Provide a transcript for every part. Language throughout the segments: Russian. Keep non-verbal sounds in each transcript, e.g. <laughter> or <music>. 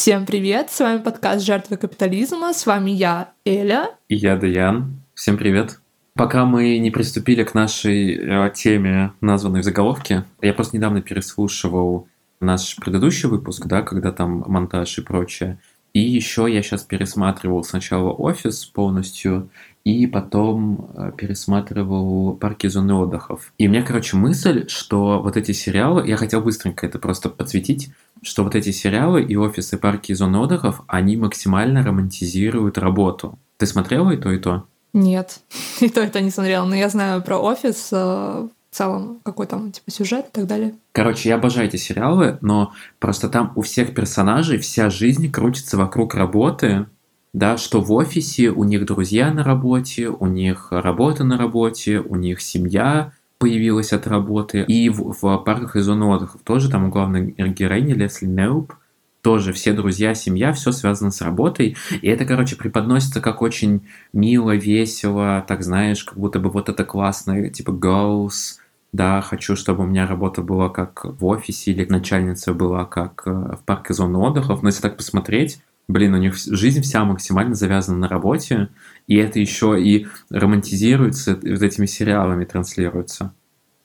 Всем привет! С вами подкаст «Жертвы капитализма». С вами я, Эля. И я, Даян. Всем привет! Пока мы не приступили к нашей э, теме, названной в заголовке, я просто недавно переслушивал наш предыдущий выпуск, да, когда там монтаж и прочее. И еще я сейчас пересматривал сначала офис полностью, и потом э, пересматривал парки зоны отдыхов. И у меня, короче, мысль, что вот эти сериалы, я хотел быстренько это просто подсветить, что вот эти сериалы и офисы, парки и зоны отдыхов, они максимально романтизируют работу. Ты смотрела и то, и то? Нет, <laughs> и то, и то не смотрела, но я знаю про офис э, в целом, какой там типа сюжет и так далее. Короче, я обожаю эти сериалы, но просто там у всех персонажей вся жизнь крутится вокруг работы, да, что в офисе у них друзья на работе, у них работа на работе, у них семья появилась от работы. И в, в парках и зоне отдыхов тоже там у главной героини Лесли Неуп тоже все друзья, семья, все связано с работой. И это, короче, преподносится как очень мило, весело, так знаешь, как будто бы вот это классное, типа goals, да, хочу, чтобы у меня работа была как в офисе или начальница была как э, в парке зоны отдыхов. Но если так посмотреть, блин, у них жизнь вся максимально завязана на работе, и это еще и романтизируется вот этими сериалами, транслируется.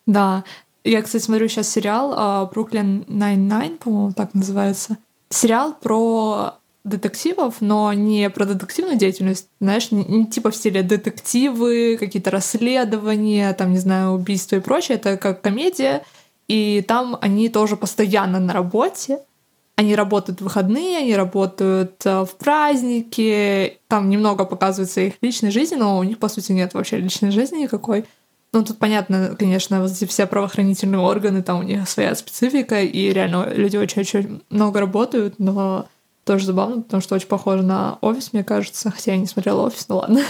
Да, я, кстати, смотрю сейчас сериал Brooklyn Nine-Nine, по-моему, так называется. Сериал про детективов, но не про детективную деятельность, знаешь, не, не типа в стиле детективы, какие-то расследования, там, не знаю, убийства и прочее. Это как комедия, и там они тоже постоянно на работе, они работают в выходные, они работают э, в праздники, там немного показывается их личной жизни, но у них, по сути, нет вообще личной жизни никакой. Ну, тут понятно, конечно, вот эти все правоохранительные органы, там у них своя специфика, и реально люди очень-очень много работают, но тоже забавно, потому что очень похоже на офис, мне кажется, хотя я не смотрела офис, ну ладно.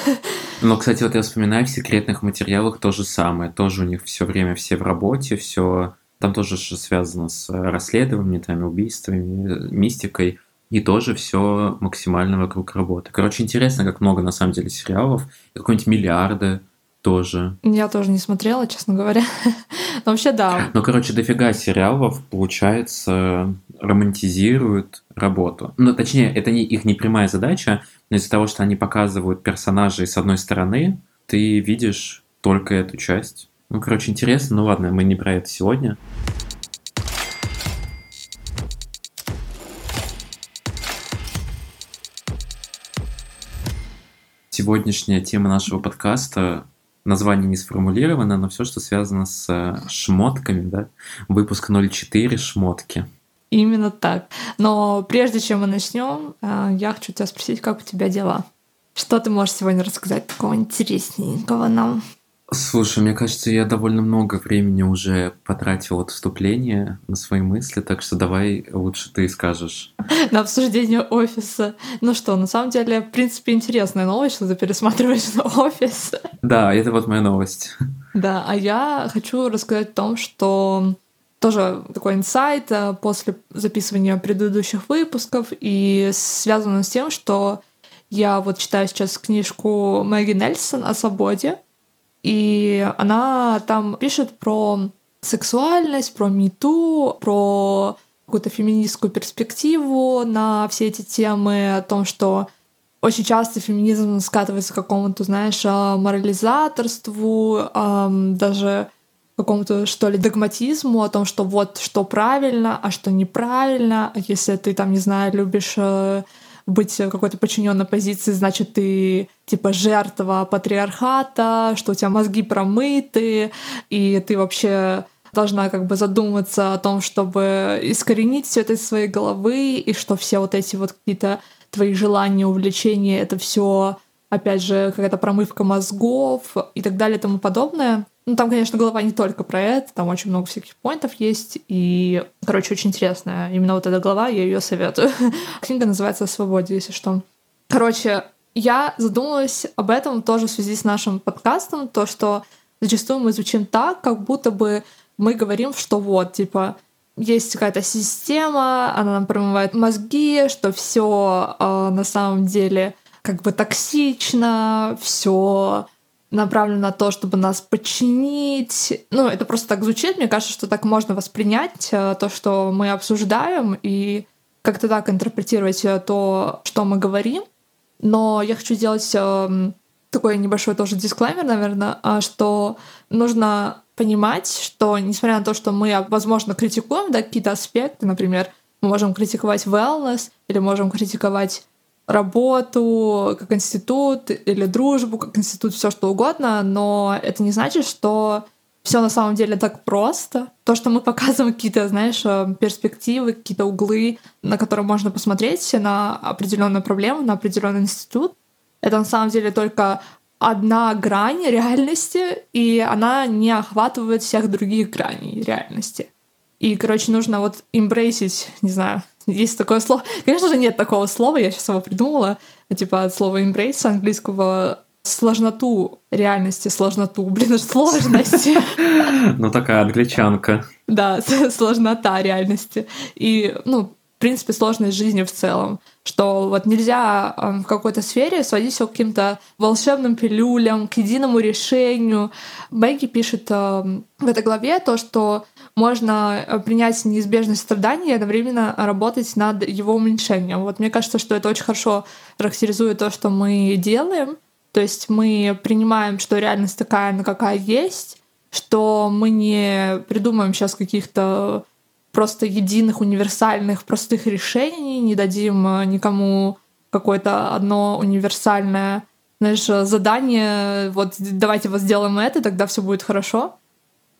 Но, кстати, вот я вспоминаю, в секретных материалах то же самое. Тоже у них все время все в работе, все там тоже связано с расследованиями, там, убийствами, мистикой. И тоже все максимально вокруг работы. Короче, интересно, как много на самом деле сериалов. Какой-нибудь миллиарды тоже. Я тоже не смотрела, честно говоря. <laughs> Но вообще да. Ну, короче, дофига сериалов, получается, романтизируют работу. Ну, точнее, это не их не прямая задача, но из-за того, что они показывают персонажей с одной стороны, ты видишь только эту часть. Ну, короче, интересно. Ну ладно, мы не про это сегодня. Сегодняшняя тема нашего подкаста название не сформулировано, но все, что связано с э, шмотками, да, выпуск 04 шмотки. Именно так. Но прежде чем мы начнем, э, я хочу тебя спросить, как у тебя дела? Что ты можешь сегодня рассказать такого интересненького нам? Слушай, мне кажется, я довольно много времени уже потратил от вступления на свои мысли, так что давай лучше ты скажешь. <laughs> На обсуждение офиса. Ну что, на самом деле, в принципе, интересная новость, что ты пересматриваешь на <laughs> офис. Да, это вот моя новость. <laughs> Да, а я хочу рассказать о том, что тоже такой инсайт э, после записывания предыдущих выпусков и связано с тем, что я вот читаю сейчас книжку Мэгги Нельсон о свободе, и она там пишет про сексуальность, про мету, про какую-то феминистскую перспективу на все эти темы, о том, что очень часто феминизм скатывается к какому-то, знаешь, а, морализаторству, даже какому-то, что ли, догматизму о том, что вот что правильно, а что неправильно. Если ты там, не знаю, любишь э, быть в какой-то подчиненной позиции, значит, ты типа жертва патриархата, что у тебя мозги промыты, и ты вообще должна как бы задуматься о том, чтобы искоренить все это из своей головы, и что все вот эти вот какие-то твои желания, увлечения, это все опять же, какая-то промывка мозгов и так далее и тому подобное. Ну, там, конечно, голова не только про это, там очень много всяких поинтов есть, и, короче, очень интересная. Именно вот эта глава, я ее советую. <laughs> Книга называется «О свободе», если что. Короче, я задумалась об этом тоже в связи с нашим подкастом, то, что зачастую мы звучим так, как будто бы мы говорим, что вот, типа, есть какая-то система, она нам промывает мозги, что все э, на самом деле как бы токсично, все направлено на то, чтобы нас подчинить. Ну, это просто так звучит. Мне кажется, что так можно воспринять э, то, что мы обсуждаем. И как-то так интерпретировать э, то, что мы говорим. Но я хочу сделать э, такой небольшой тоже дисклаймер, наверное, а, что нужно понимать, что несмотря на то, что мы, возможно, критикуем да, какие-то аспекты, например, мы можем критиковать wellness или можем критиковать работу как институт или дружбу как институт, все что угодно, но это не значит, что все на самом деле так просто. То, что мы показываем какие-то, знаешь, э, перспективы, какие-то углы, на которые можно посмотреть на определенную проблему, на определенный институт, это на самом деле только одна грань реальности, и она не охватывает всех других граней реальности. И, короче, нужно вот имбрейсить, не знаю, есть такое слово. Конечно же, нет такого слова, я сейчас его придумала. Типа от слова embrace английского сложноту реальности, сложноту, блин, <laughs> сложности. Ну, такая англичанка. Да, <laughs> сложнота реальности. И, ну, принципе, сложность жизни в целом. Что вот нельзя в какой-то сфере сводить все к каким-то волшебным пилюлям, к единому решению. Бэгги пишет в этой главе то, что можно э, принять неизбежность страдания и одновременно работать над его уменьшением. Вот мне кажется, что это очень хорошо характеризует то, что мы делаем. То есть мы принимаем, что реальность такая, на какая есть, что мы не придумаем сейчас каких-то просто единых, универсальных, простых решений, не дадим э, никому какое-то одно универсальное знаешь, задание, вот давайте вот сделаем это, тогда все будет хорошо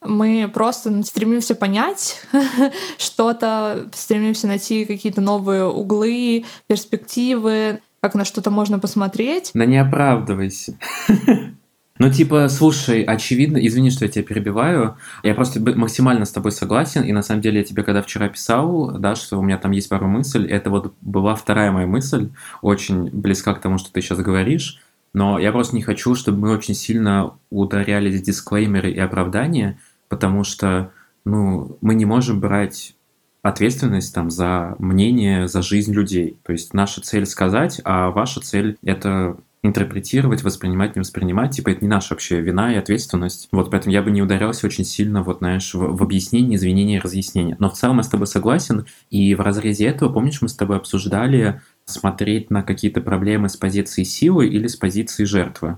мы просто стремимся понять <laughs> что-то, стремимся найти какие-то новые углы, перспективы, как на что-то можно посмотреть. Да не оправдывайся. <laughs> Ну, типа, слушай, очевидно, извини, что я тебя перебиваю, я просто максимально с тобой согласен, и на самом деле я тебе когда вчера писал, да, что у меня там есть пару мыслей, это вот была вторая моя мысль, очень близка к тому, что ты сейчас говоришь, но я просто не хочу, чтобы мы очень сильно ударялись в дисклеймеры и оправдания, потому что ну, мы не можем брать ответственность там за мнение, за жизнь людей. То есть наша цель сказать, а ваша цель это интерпретировать, воспринимать, не воспринимать, типа это не наша вообще вина и ответственность. Вот поэтому я бы не ударялся очень сильно, вот знаешь, в, в объяснении, извинения, разъяснения. Но в целом я с тобой согласен, и в разрезе этого, помнишь, мы с тобой обсуждали смотреть на какие-то проблемы с позиции силы или с позиции жертвы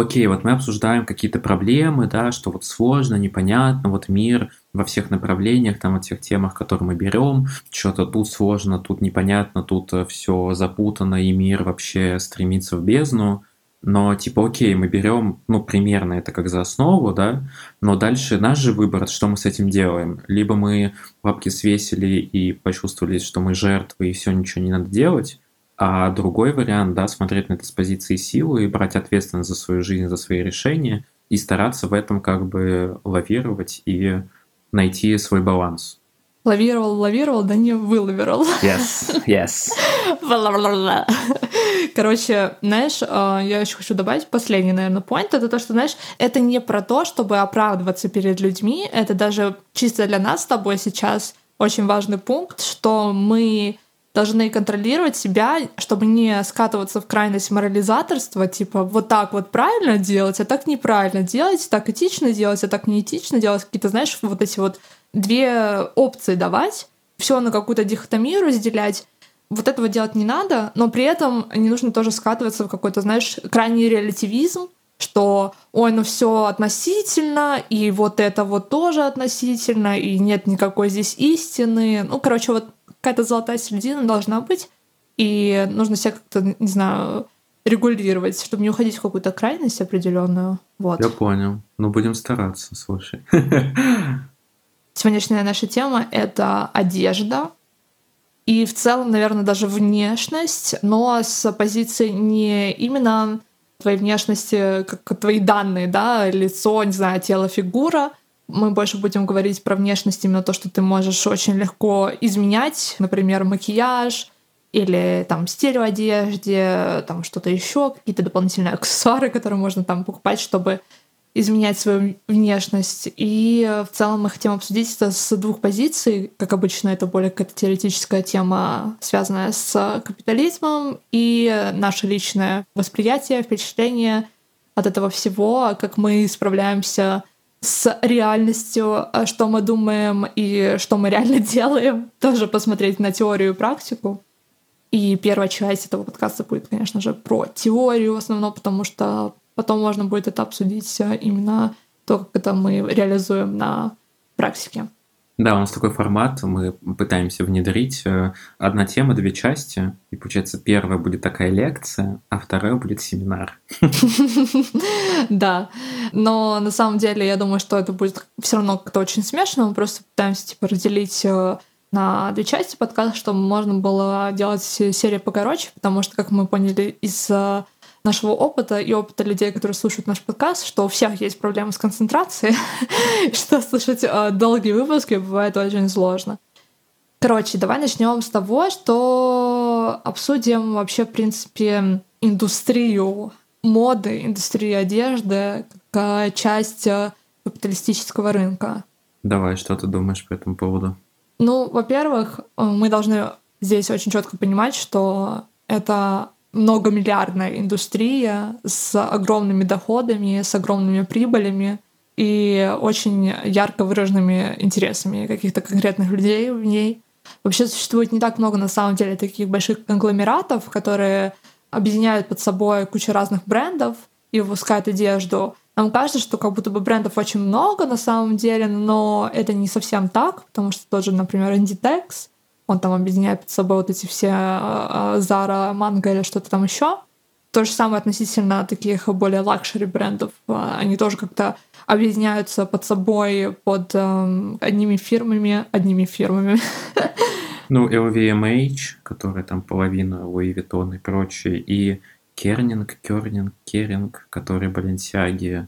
окей, вот мы обсуждаем какие-то проблемы, да, что вот сложно, непонятно, вот мир во всех направлениях, там, во всех темах, которые мы берем, что-то тут сложно, тут непонятно, тут э, все запутано, и мир вообще стремится в бездну. Но типа, окей, мы берем, ну, примерно это как за основу, да, но дальше наш же выбор, что мы с этим делаем. Либо мы бабки свесили и почувствовали, что мы жертвы, и все, ничего не надо делать, а другой вариант, да, смотреть на это с позиции силы и брать ответственность за свою жизнь, за свои решения и стараться в этом как бы лавировать и найти свой баланс. Лавировал, лавировал, да не вылавировал. Yes, yes. Короче, знаешь, а, я еще хочу добавить последний, наверное, point. Это то, что, знаешь, это не про то, чтобы оправдываться перед людьми. Это даже чисто для нас с тобой сейчас очень важный пункт, что мы должны контролировать себя, чтобы не скатываться в крайность морализаторства, типа вот так вот правильно делать, а так неправильно делать, так этично делать, а так неэтично делать, какие-то, знаешь, вот эти вот две опции давать, все на какую-то дихотомию разделять. Вот этого делать не надо, но при этом не нужно тоже скатываться в какой-то, знаешь, крайний релятивизм, что ой, ну все относительно, и вот это вот тоже относительно, и нет никакой здесь истины. Ну, короче, вот какая-то золотая середина должна быть, и нужно себя как-то, не знаю, регулировать, чтобы не уходить в какую-то крайность определенную. Вот. Я понял. Ну, будем стараться, слушай. <laughs> Сегодняшняя наша тема — это одежда. И в целом, наверное, даже внешность, но с позиции не именно твоей внешности, как твои данные, да, лицо, не знаю, тело, фигура — мы больше будем говорить про внешность, именно то, что ты можешь очень легко изменять, например, макияж или там стиль в одежде, там что-то еще, какие-то дополнительные аксессуары, которые можно там покупать, чтобы изменять свою внешность. И в целом мы хотим обсудить это с двух позиций. Как обычно, это более какая-то теоретическая тема, связанная с капитализмом, и наше личное восприятие, впечатление от этого всего, как мы справляемся с реальностью, э, что мы думаем и что мы реально <laughs> делаем. Тоже посмотреть на теорию и практику. И первая часть этого подкаста будет, конечно же, про теорию в основном, потому что потом можно будет это обсудить э, именно то, как это мы реализуем на практике. Да, у нас такой формат, мы пытаемся внедрить э, одна тема, две части, и получается первая будет такая лекция, а вторая будет семинар. Да, но на самом деле я думаю, что это будет все равно как-то очень смешно, мы просто пытаемся типа разделить э, на две части подкаста, чтобы можно было делать серии покороче, потому что, как мы поняли из э, нашего опыта и опыта людей, которые слушают наш подкаст, что у всех есть проблемы с концентрацией, <laughs> что слушать э, долгие выпуски бывает очень сложно. Короче, давай начнем с того, что обсудим вообще, в принципе, индустрию моды, индустрию одежды как часть капиталистического рынка. Давай, что ты думаешь по этому поводу? Ну, во-первых, э, мы должны здесь очень четко понимать, что это многомиллиардная индустрия с огромными доходами, с огромными прибылями и очень ярко выраженными интересами каких-то конкретных людей в ней. Вообще существует не так много на самом деле таких больших конгломератов, которые объединяют под собой кучу разных брендов и выпускают одежду. Нам кажется, что как будто бы брендов очень много на самом деле, но это не совсем так, потому что тот же, например, Inditex — он там объединяет под собой вот эти все Zara, Mango или что-то там еще. То же самое относительно таких более лакшери брендов. А, они тоже как-то объединяются под собой под э, одними фирмами, одними фирмами. <laughs> Ну, LVMH, которая там половина Louis Vuitton и прочее, и Кернинг, Кернинг, Kering, который Balenciaga,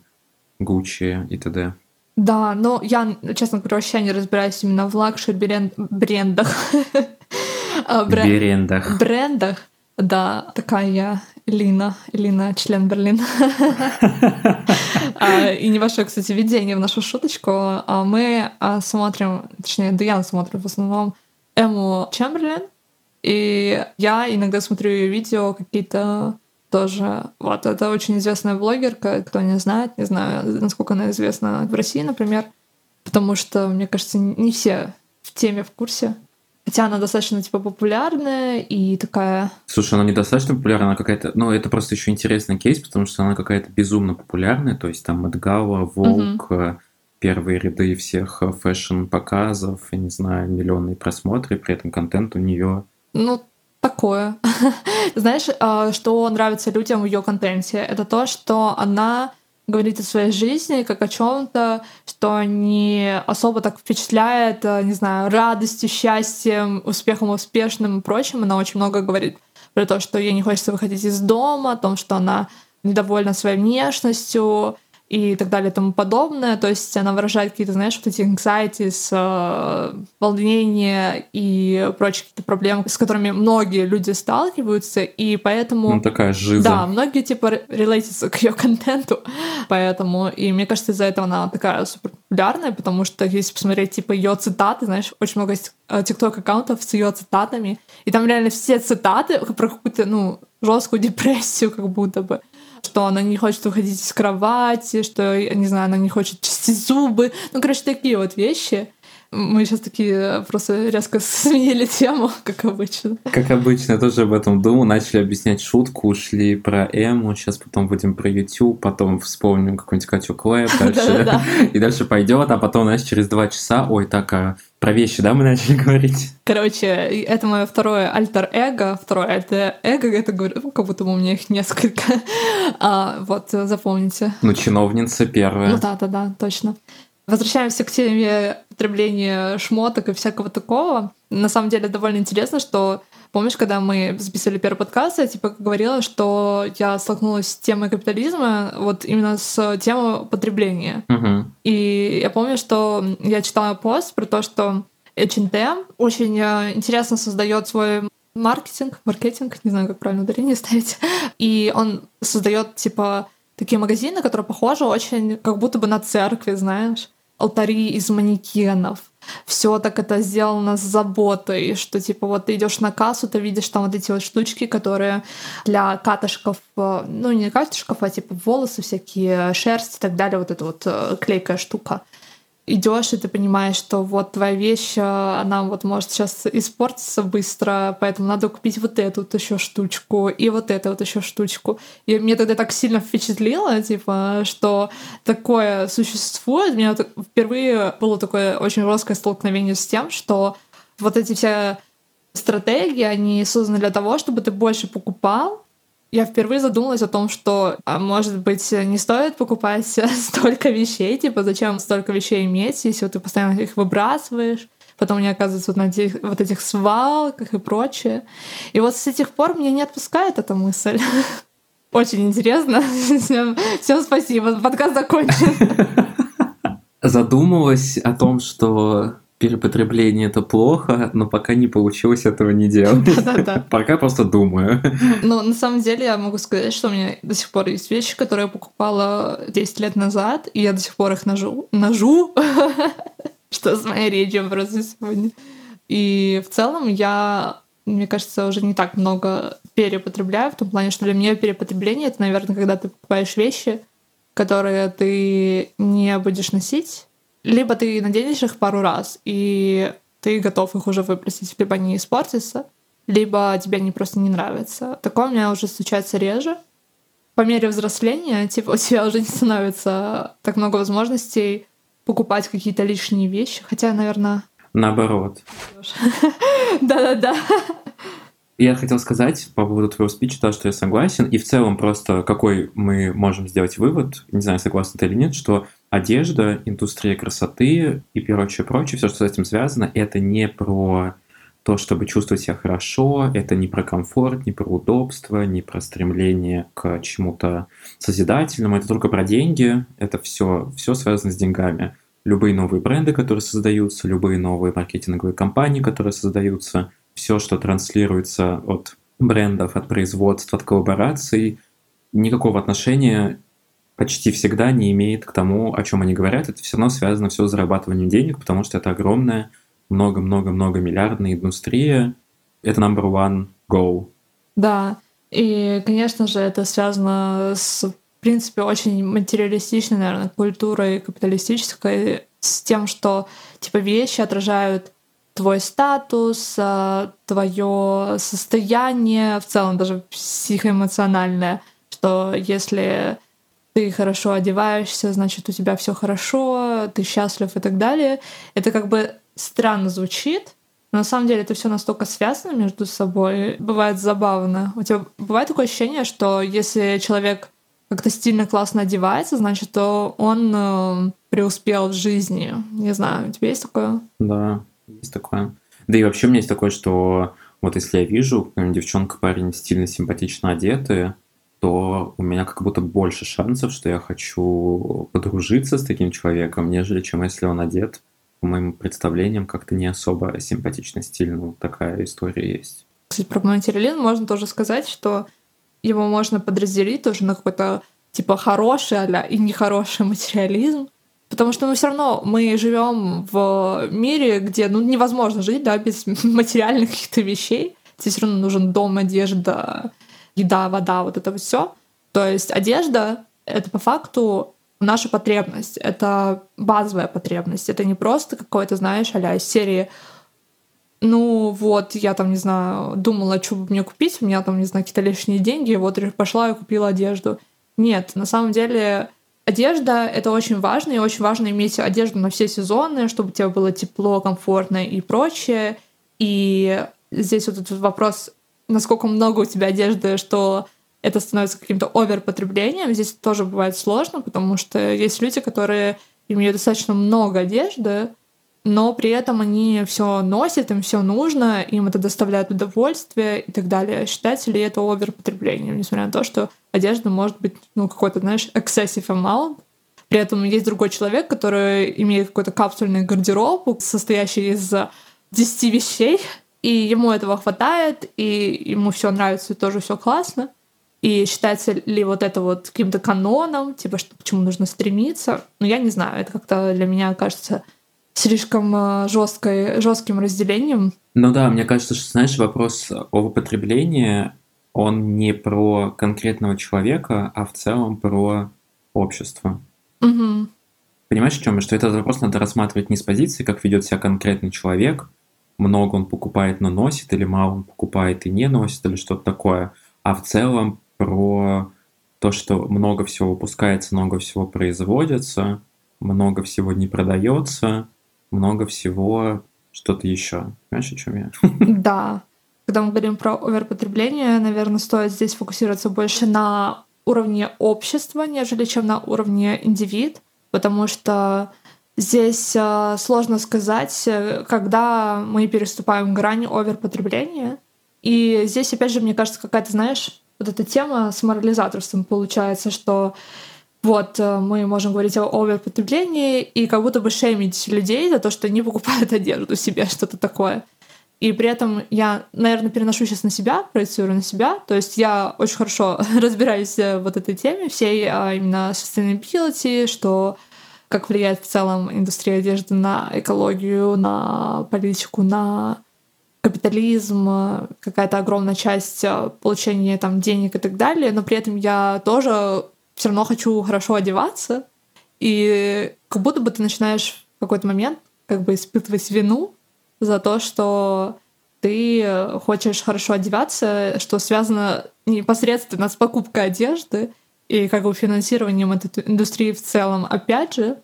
Gucci и т.д. Да, но я, честно говоря, вообще не разбираюсь именно в лакшери брендах. <laughs> А, брендах. Брендах. Да, такая я Лина, Лина, член Берлина. <laughs> А, и небольшое, кстати, введение в нашу шуточку. А мы смотрим, точнее, Дуян смотрит в основном Эму Чемберлин, и я иногда смотрю ее видео какие-то тоже. Вот, это очень известная блогерка, кто не знает, не знаю, насколько она известна в России, например, потому что, мне кажется, не все в теме в курсе. Хотя она достаточно, типа, популярная и такая... Слушай, она недостаточно популярна, она какая-то... Ну, это просто еще интересный кейс, потому что она какая-то безумно популярная, то есть там Эдгала, Волк, угу. первые ряды всех fashion-показов, я не знаю, миллионные просмотры, при этом контент у нее ну, такое. <laughs> Знаешь, а, что нравится людям в ее контенте? Это то, что она говорит о своей жизни как о чем-то, что не особо так впечатляет, а, не знаю, радостью, счастьем, успехом, успешным и прочим. Она очень много говорит про то, что ей не хочется выходить из дома, о том, что она недовольна своей внешностью, и так далее и тому подобное. То есть она выражает какие-то, знаешь, вот эти anxieties, э, волнения и прочие какие-то проблемы, с которыми многие люди сталкиваются, и поэтому... Ну, такая жизнь. Да, многие, типа, релейтятся к ее контенту, <laughs> поэтому, и мне кажется, из-за этого она такая супер популярная, потому что если посмотреть, типа, ее цитаты, знаешь, очень много тикток-аккаунтов с ее цитатами, и там реально все цитаты про какую-то, ну, жесткую депрессию, как будто бы что она не хочет уходить из кровати, что, не знаю, она не хочет чистить зубы. Ну, короче, такие вот вещи. Мы сейчас такие просто резко <laughs> сменили тему, как обычно. Как обычно, я тоже об этом думал. Начали объяснять шутку, ушли про Эму, сейчас потом будем про YouTube, потом вспомним какую-нибудь Катю Клэп, <laughs> дальше, <laughs> и дальше пойдет, а потом, знаешь, через два часа, ой, так, а про вещи, да, мы начали говорить? Короче, это мое второе альтер-эго. Второе альтер-эго, это говорю, как будто у меня их несколько. а, вот, запомните. Ну, чиновница первая. Ну да, да, да, точно. Возвращаемся к теме потребления шмоток и всякого такого. На самом деле довольно интересно, что помнишь, когда мы записывали первый подкаст, я типа говорила, что я столкнулась с темой капитализма, вот именно с темой потребления. Угу. И я помню, что я читала пост про то, что H&M очень э, интересно создает свой маркетинг, маркетинг, не знаю, как правильно ударение ставить, <laughs> и он создает типа такие магазины, которые похожи очень как будто бы на церкви, знаешь алтари из манекенов, все так это сделано с заботой, что типа вот ты идешь на кассу, ты видишь там вот эти вот штучки, которые для катышков, э, ну не катышков, а типа волосы всякие, шерсть и так далее, вот эта вот э, клейкая штука идешь, и ты понимаешь, что вот твоя вещь, э, она вот может сейчас испортиться быстро, поэтому надо купить вот эту вот еще штучку и вот эту вот еще штучку. И мне тогда так сильно впечатлило, типа, что такое существует. У меня впервые было такое очень жесткое столкновение с тем, что вот эти все стратегии, они созданы для того, чтобы ты больше покупал, я впервые задумалась о том, что, а может быть, не стоит покупать <laughs> столько вещей, типа, зачем столько вещей иметь, если вот ты постоянно их выбрасываешь, потом они оказываются вот на этих, вот этих свалках и прочее. И вот с тех пор меня не отпускает эта мысль. <laughs> Очень интересно. <laughs> Всем, всем спасибо. Подкаст закончен. Задумалась о том, что перепотребление это плохо, но пока не получилось этого не делать. Да-да-да. <laughs> Пока просто думаю. Ну, на самом деле, я могу сказать, что у меня до сих пор есть вещи, которые я покупала 10 лет назад, и я до сих пор их ножу. Ножу? <laughs> Что с моей речью просто сегодня. И в целом я, мне кажется, уже не так много перепотребляю, в том плане, что для меня перепотребление — это, наверное, когда ты покупаешь вещи, которые ты не будешь носить, либо ты наденешь их пару раз, и ты готов их уже выбросить, либо они испортятся, либо тебе они просто не нравятся. Такое у меня уже случается реже. По мере взросления, типа, <laughs> у тебя уже не становится так много возможностей покупать какие-то лишние вещи. Хотя, наверное... Наоборот. <laughs> Да-да-да. Я хотел сказать по поводу твоего спича, то, что я согласен, и в целом просто какой мы можем сделать вывод, не знаю, согласен ты или нет, что одежда, индустрия красоты и прочее, прочее, все, что с этим связано, это не про то, чтобы чувствовать себя хорошо, это не про комфорт, не про удобство, не про стремление к чему-то созидательному, это только про деньги, это все, все связано с деньгами. Любые новые бренды, которые создаются, любые новые маркетинговые компании, которые создаются, все, что транслируется от брендов, от производства, от коллабораций, никакого отношения почти всегда не имеет к тому, о чем они говорят. Это все равно связано все с зарабатыванием денег, потому что это огромная, много-много-много миллиардная индустрия. Это number one goal. Да, и, конечно же, это связано с, в принципе, очень материалистичной, наверное, культурой капиталистической, с тем, что, типа, вещи отражают твой статус, а, твое состояние, в целом даже психоэмоциональное, что если ты хорошо одеваешься, значит, у тебя все хорошо, ты счастлив и так далее. Это как бы странно звучит, но на самом деле это все настолько связано между собой. Бывает забавно. У тебя бывает такое ощущение, что если человек как-то стильно классно одевается, значит, то он э, преуспел в жизни. Не знаю, у тебя есть такое? Да, есть такое. Да и вообще у меня есть такое, что вот если я вижу, девчонка, парень стильно, симпатично одеты, то у меня как будто больше шансов, что я хочу подружиться с таким человеком, нежели чем если он одет, по моим представлениям, как-то не особо симпатично, стильно. Вот такая история есть. Кстати, про материализм можно тоже сказать, что его можно подразделить тоже на какой-то типа хороший а и нехороший материализм. Потому что мы все равно мы живем в мире, где ну, невозможно жить да, без <laughs> материальных каких-то вещей. Тебе все равно нужен дом, одежда, еда, вода, вот это все. То есть одежда — это по факту наша потребность, это базовая потребность. Это не просто какой-то, знаешь, а из серии ну вот, я там, не знаю, думала, что бы мне купить, у меня там, не знаю, какие-то лишние деньги, вот пошла и купила одежду. Нет, на самом деле одежда — это очень важно, и очень важно иметь одежду на все сезоны, чтобы тебе было тепло, комфортно и прочее. И здесь вот этот вопрос насколько много у тебя одежды, что это становится каким-то оверпотреблением. Здесь тоже бывает сложно, потому что есть люди, которые имеют достаточно много одежды, но при этом они все носят, им все нужно, им это доставляет удовольствие и так далее. Считается ли это оверпотреблением, несмотря на то, что одежда может быть, ну, какой-то, знаешь, excessive amount, при этом есть другой человек, который имеет какой-то капсульный гардероб, состоящий из 10 вещей, и ему этого хватает, и ему все нравится, и тоже все классно. И считается ли вот это вот каким-то каноном, типа, что к чему нужно стремиться? Ну, я не знаю, это как-то для меня кажется слишком э, жесткой, жестким разделением. Ну да, мне кажется, что, знаешь, вопрос о употреблении, он не про конкретного человека, а в целом про общество. Угу. Понимаешь, в чем? Что этот вопрос надо рассматривать не с позиции, как ведет себя конкретный человек, много он покупает, но носит, или мало он покупает и не носит, или что-то такое, а в целом про то, что много всего выпускается, много всего производится, много всего не продается, много всего что-то еще. Понимаешь, о чем я? <laughs> Да. Когда мы говорим про оверпотребление, наверное, стоит здесь фокусироваться больше на уровне общества, нежели чем на уровне индивид, потому что здесь э, сложно сказать, э, когда мы переступаем грань оверпотребления. И здесь, опять же, мне кажется, какая-то, знаешь, вот эта тема с морализаторством получается, что вот э, мы можем говорить о оверпотреблении и как будто бы шеймить людей за то, что они покупают <laughs> одежду себе, что-то такое. И при этом я, наверное, переношу сейчас на себя, проецирую на себя. То есть я очень хорошо <laughs> разбираюсь в вот этой теме, всей а именно sustainability, что как влияет в целом индустрия одежды на экологию, на политику, на капитализм, какая-то огромная часть э, получения там денег и так далее, но при этом я тоже все равно хочу хорошо одеваться, и как будто бы ты начинаешь в какой-то момент как бы испытывать вину за то, что ты хочешь хорошо одеваться, что связано непосредственно с покупкой одежды и как бы финансированием этой индустрии в целом, опять же.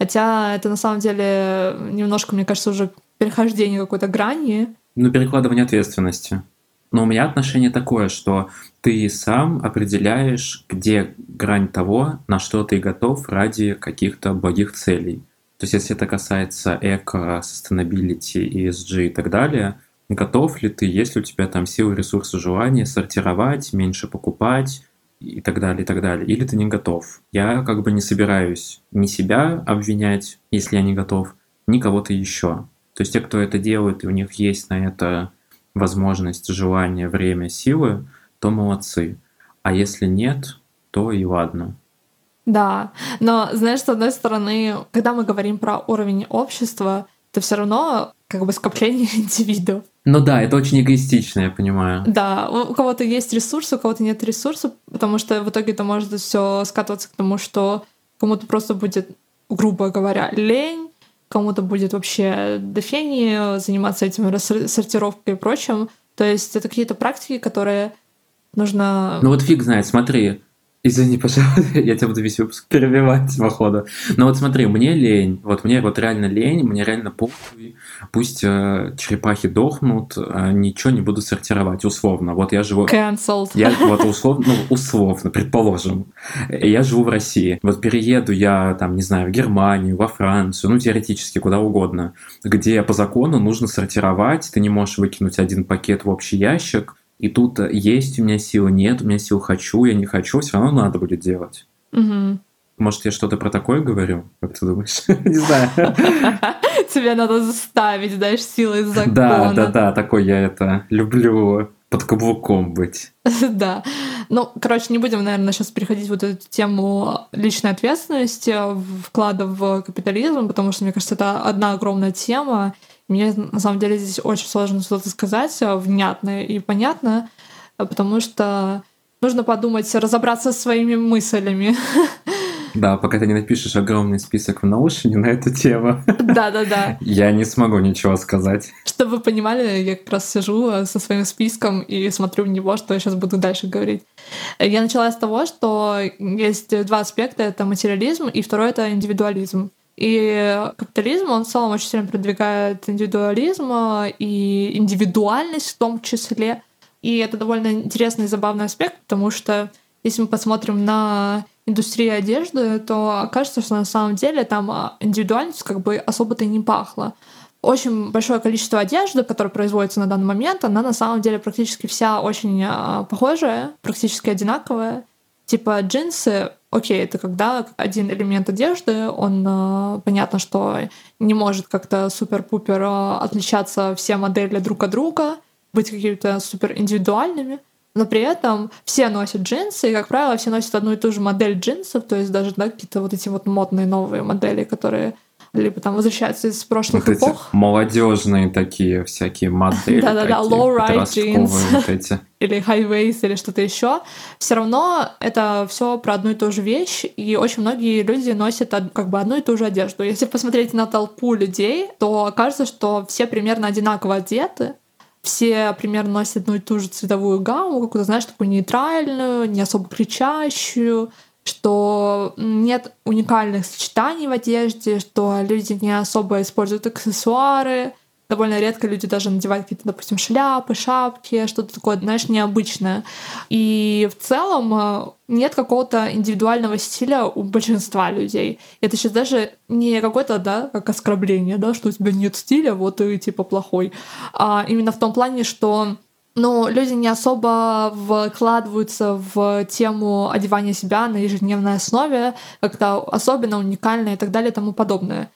Хотя это на самом деле немножко, мне кажется, уже перехождение какой-то грани. Ну, перекладывание ответственности. Но у меня отношение такое, что ты сам определяешь, где грань того, на что ты готов ради каких-то благих целей. То есть, если это касается эко, sustainability, ESG и так далее, готов ли ты, есть ли у тебя там силы, ресурсы, желание сортировать, меньше покупать и так далее, и так далее. Или ты не готов. Я как бы не собираюсь ни себя обвинять, если я не готов, ни кого-то еще. То есть те, кто это делает, и у них есть на это возможность, желание, время, силы, то молодцы. А если нет, то и ладно. Да, но знаешь, с одной стороны, когда мы говорим про уровень общества, это все равно как бы скопление <laughs> индивидов. Ну да, это очень эгоистично, я понимаю. Да, у кого-то есть ресурсы, у кого-то нет ресурсов, потому что в итоге это может все скатываться к тому, что кому-то просто будет, грубо говоря, лень, кому-то будет вообще до фени заниматься этим сортировкой и прочим. То есть это какие-то практики, которые нужно... Ну вот фиг знает, смотри, Извини, пожалуйста, <laughs> я тебя буду весь выпуск перебивать, походу. Но вот смотри, мне лень, вот мне вот реально лень, мне реально похуй, пусть э, черепахи дохнут, э, ничего не буду сортировать, условно. Вот я живу... Cancelled. Я <laughs> вот условно, ну, условно, предположим, я живу в России. Вот перееду я, там, не знаю, в Германию, во Францию, ну, теоретически, куда угодно, где по закону нужно сортировать, ты не можешь выкинуть один пакет в общий ящик, и тут есть у меня силы, нет, у меня сил хочу, я не хочу, все равно надо будет делать. Угу. Может, я что-то про такое говорю? Как ты думаешь? <laughs> Не <laughs> знаю. Тебе надо заставить, знаешь, силой закона. Да, да, да, такой я это люблю под каблуком быть. <laughs> Да. Ну, короче, не будем, наверное, сейчас переходить вот эту тему личной ответственности, вклада в капитализм, потому что, мне кажется, это одна огромная тема, мне на самом деле здесь очень сложно что-то сказать э, внятное и понятное, э, потому что нужно подумать, разобраться со своими мыслями. <laughs> Да, пока ты не напишешь огромный список в наушине на эту тему. <laughs> Да-да-да. <laughs> Я не смогу ничего сказать. Чтобы вы понимали, я как раз сижу э, со своим списком и смотрю в него, что я сейчас буду дальше говорить. Я начала с того, что есть два аспекта. Это материализм, и второй — это индивидуализм. И капитализм, он в целом очень сильно продвигает индивидуализм а, и индивидуальность в том числе. И это довольно интересный и забавный аспект, потому что если мы посмотрим на индустрию одежды, то окажется, что на самом деле там а, индивидуальность как бы особо-то и не пахла. Очень большое количество одежды, которое производится на данный момент, она на самом деле практически вся очень а, похожая, практически одинаковая. Типа джинсы окей, это когда один элемент одежды, он э, понятно, что не может как-то супер-пупер э, отличаться все модели друг от друга, быть какими-то супер индивидуальными, но при этом все носят джинсы, и, как правило, все носят одну и ту же модель джинсов, то есть даже да, какие-то вот эти вот модные новые модели, которые либо там возвращаются из прошлых вот эпох. молодежные такие всякие модели. <laughs> Да-да-да, low-rise jeans. Вот эти. <laughs> или high-waist, или что-то еще. Все равно это все про одну и ту же вещь, и очень многие люди носят как бы одну и ту же одежду. Если посмотреть на толпу людей, то кажется, что все примерно одинаково одеты, все примерно носят одну и ту же цветовую гамму, какую-то, знаешь, такую нейтральную, не особо кричащую, что нет уникальных сочетаний в одежде, что люди не особо используют аксессуары. Довольно редко люди даже надевают какие-то, допустим, шляпы, шапки, что-то такое, знаешь, необычное. И в целом э, нет какого-то индивидуального стиля у большинства людей. Это сейчас даже не какое-то, да, как оскорбление, да, что у тебя нет стиля, вот ты типа плохой. А именно в том плане, что но люди не особо вкладываются в тему одевания себя на ежедневной основе, как-то особенно уникально и так далее и тому подобное.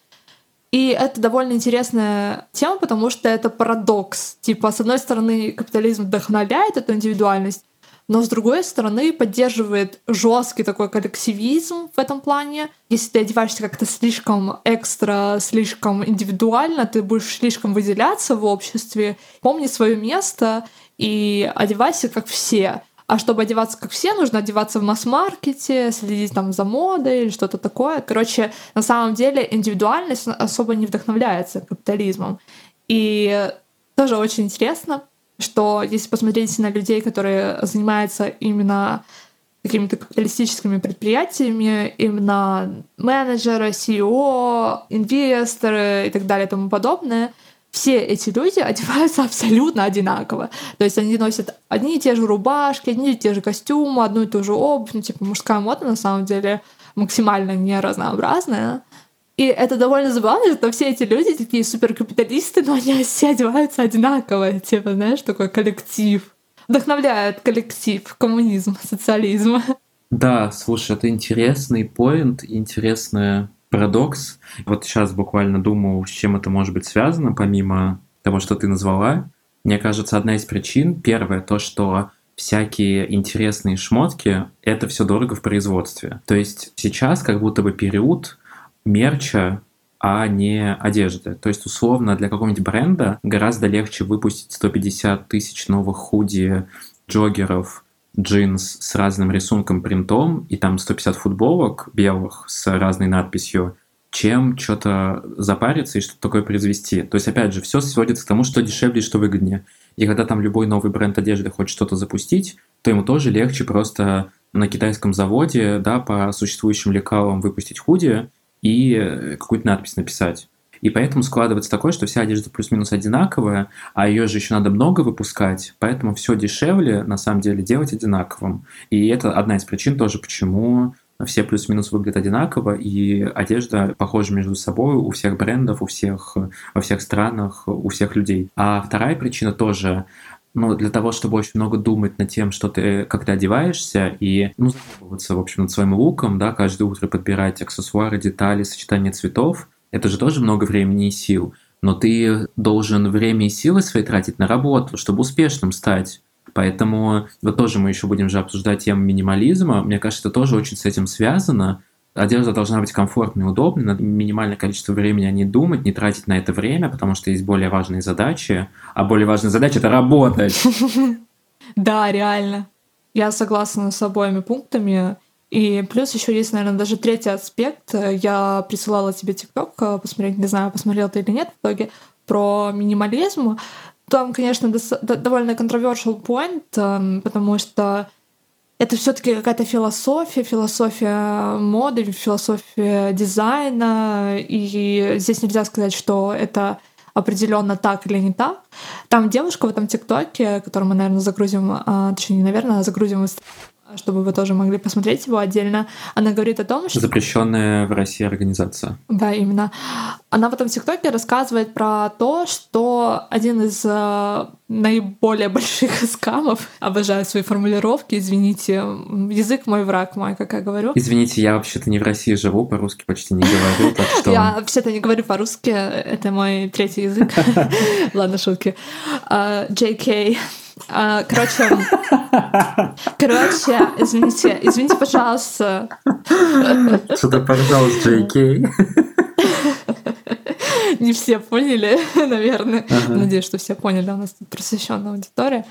И это довольно интересная тема, потому что это парадокс. Типа, с одной стороны, капитализм вдохновляет эту индивидуальность, но с другой стороны поддерживает жесткий такой коллективизм в этом плане. Если ты одеваешься как-то слишком экстра, слишком индивидуально, ты будешь слишком выделяться в обществе. Помни свое место и одевайся как все. А чтобы одеваться как все, нужно одеваться в масс-маркете, следить там за модой или что-то такое. Короче, на самом деле индивидуальность особо не вдохновляется капитализмом. И тоже очень интересно, что если посмотреть на людей, которые занимаются именно какими-то капиталистическими предприятиями, именно менеджеры, CEO, инвесторы и так далее и тому подобное, все эти люди <laughs> одеваются абсолютно одинаково. То есть они носят одни и те же рубашки, одни и те же костюмы, одну и ту же обувь. Ну, типа, мужская мода на самом деле максимально не разнообразная. И это довольно забавно, что все эти люди такие суперкапиталисты, но они все одеваются одинаково. Типа, знаешь, такой коллектив. Вдохновляет коллектив, коммунизм, социализм. Да, слушай, это интересный поинт, интересная парадокс. Вот сейчас буквально думал, с чем это может быть связано, помимо того, что ты назвала. Мне кажется, одна из причин, первое, то, что всякие интересные шмотки, это все дорого в производстве. То есть сейчас как будто бы период мерча, а не одежды. То есть, условно, для какого-нибудь бренда гораздо легче выпустить 150 тысяч новых худи, джоггеров, джинс с разным рисунком, принтом, и там 150 футболок белых с разной надписью, чем что-то запариться и что-то такое произвести. То есть, опять же, все сводится к тому, что дешевле и что выгоднее. И когда там любой новый бренд одежды хочет что-то запустить, то ему тоже легче просто на китайском заводе, да, по существующим лекалам выпустить худи и какую-то надпись написать. И поэтому складывается такое, что вся одежда плюс-минус одинаковая, а ее же еще надо много выпускать, поэтому все дешевле на самом деле делать одинаковым. И это одна из причин тоже, почему все плюс-минус выглядят одинаково, и одежда похожа между собой у всех брендов, у всех, во всех странах, у всех людей. А вторая причина тоже ну, для того, чтобы очень много думать над тем, что ты, как ты одеваешься, и, ну, задумываться, в общем, над своим луком, да, каждое утро подбирать аксессуары, детали, сочетание цветов, это же тоже много времени и сил. Но ты должен время и силы свои тратить на работу, чтобы успешным стать. Поэтому вот тоже мы еще будем же обсуждать тему минимализма. Мне кажется, это тоже очень с этим связано. Одежда должна быть комфортной и удобной, надо минимальное количество времени о ней думать, не тратить на это время, потому что есть более важные задачи, а более важная задача — это работать. <laughs> Да, реально. Я согласна с обоими пунктами. И плюс еще есть, наверное, даже третий аспект. Я присылала тебе ТикТок э, посмотреть, не знаю, посмотрел ты или нет в итоге, про минимализм. Там, конечно, довольно controversial point, эм, потому что это все-таки какая-то философия, философия моды, философия дизайна, и здесь нельзя сказать, что это определенно так или не так. Там девушка в этом ТикТоке, который мы, наверное, загрузим, а, точнее, наверное, загрузим чтобы вы тоже могли посмотреть его отдельно. Она говорит о том, что... Запрещенная в России организация. Да, именно. Она в этом ТикТоке рассказывает про то, что один из э, наиболее больших <laughs> скамов, обожаю свои формулировки, извините, язык мой враг мой, как я говорю. Извините, я вообще-то не в России живу, по-русски почти не говорю, так что... Я вообще-то не говорю по-русски, это мой третий язык. <laughs> Ладно, шутки. JK. А, короче, короче, извините, извините, пожалуйста. Что-то, пожалуйста, Джей не все поняли, наверное. Ага. Надеюсь, что все поняли, у нас тут просвещенная аудитория.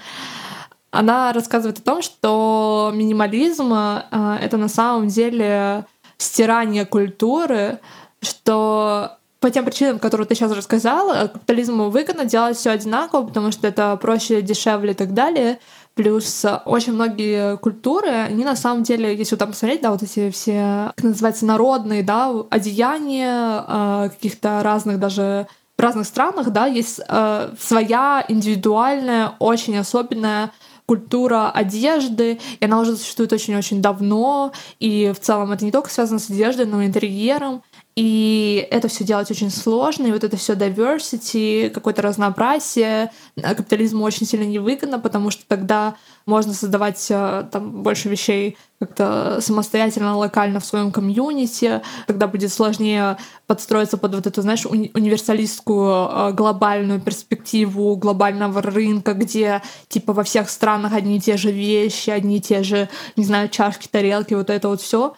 Она рассказывает о том, что минимализм э, это на самом деле стирание культуры, что по тем причинам, которые ты сейчас рассказала, капитализму выгодно делать все одинаково, потому что это проще, дешевле и так далее. Плюс очень многие культуры, они на самом деле, если там посмотреть, да, вот эти все, как называется, народные, да, одеяния э, каких-то разных даже в разных странах, да, есть э, своя индивидуальная, очень особенная культура одежды, и она уже существует очень-очень давно, и в целом это не только связано с одеждой, но и интерьером. И это все делать очень сложно, и вот это все diversity, какое-то разнообразие э, капитализму очень сильно невыгодно, потому что тогда можно создавать э, там больше вещей как-то самостоятельно, локально в своем комьюнити, тогда будет сложнее подстроиться под вот эту, знаешь, уни- универсалистскую э, глобальную перспективу глобального рынка, где типа во всех странах одни и те же вещи, одни и те же, не знаю, чашки, тарелки, вот это вот все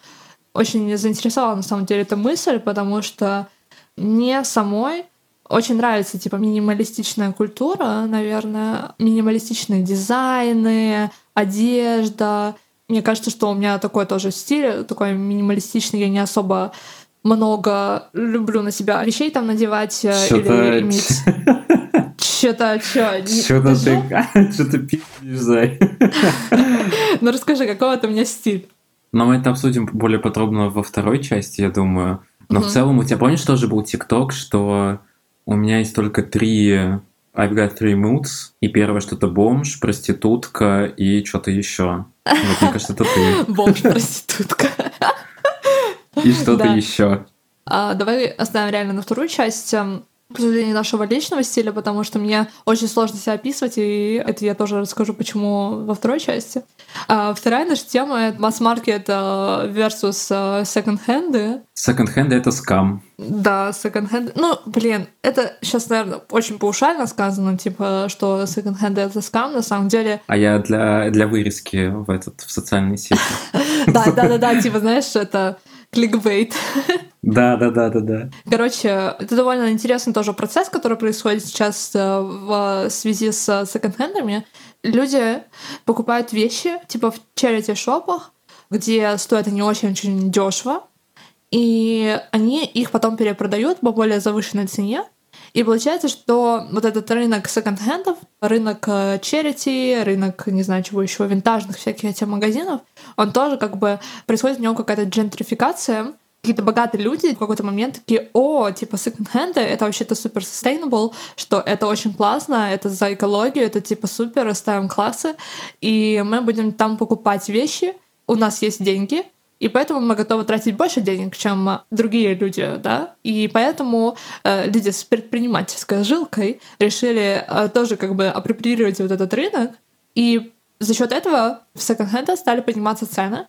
очень заинтересовала на самом деле эта мысль, потому что мне самой очень нравится типа минималистичная культура, наверное, минималистичные дизайны, одежда. Мне кажется, что у меня такой тоже стиль, такой минималистичный, я не особо много люблю на себя вещей там надевать э, или иметь. Что-то, что? Что-то ты, <laughs> что-то пиздишь, Зай. <laughs> Ну расскажи, какой это у меня стиль? Но мы это обсудим более подробно во второй части, я думаю. Но угу. в целом у тебя помнишь тоже был ТикТок, что у меня есть только три I've got three moods, и первое что-то бомж, проститутка и что-то еще. Вот, мне кажется, это ты. <laughs> Бомж, проститутка. И что-то еще. А, давай оставим реально на вторую часть эм, обсуждение нашего личного стиля, потому что мне очень сложно себя описывать, и это я тоже расскажу, почему во второй части. А вторая наша тема — это масс-маркет э, versus секонд-хенды. Секонд-хенды — это скам. Да, секонд-хенды. Ну, блин, это сейчас, наверное, очень паушально сказано, типа, что секонд-хенды — это скам, на самом деле. А я для, для вырезки в этот, в социальной сети. <laughs> Да, да, да, да, типа, знаешь, это кликбейт. Да, да, да, да, да. Короче, это довольно интересный тоже процесс, который происходит сейчас э, в связи с секонд-хендами. Люди покупают вещи, типа в charity-шопах, где стоят они очень-очень дешево, и они их потом перепродают по более завышенной цене. И получается, что вот этот рынок секонд-хендов, рынок черити, рынок, не знаю, чего еще, винтажных всяких этих магазинов, он тоже как бы происходит в нем какая-то джентрификация, какие-то богатые люди в какой-то момент такие, о, типа секонд-хенды, это вообще-то супер sustainable, что это очень классно, это за экологию, это типа супер, ставим классы, и мы будем там покупать вещи, у нас есть деньги, и поэтому мы готовы тратить больше денег, чем другие люди, да, и поэтому э, люди с предпринимательской жилкой решили э, тоже как бы апроприировать вот этот рынок, и за счет этого в секонд-хенда стали подниматься цены,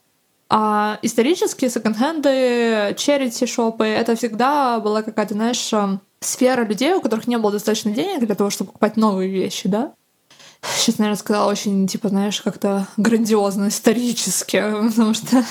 а исторические секонд-хенды, черити-шопы — это всегда была какая-то, знаешь, эм, сфера людей, у которых не было достаточно денег для того, чтобы покупать новые вещи, да? Сейчас, наверное, сказала очень, типа, знаешь, как-то грандиозно, исторически, <laughs> потому что...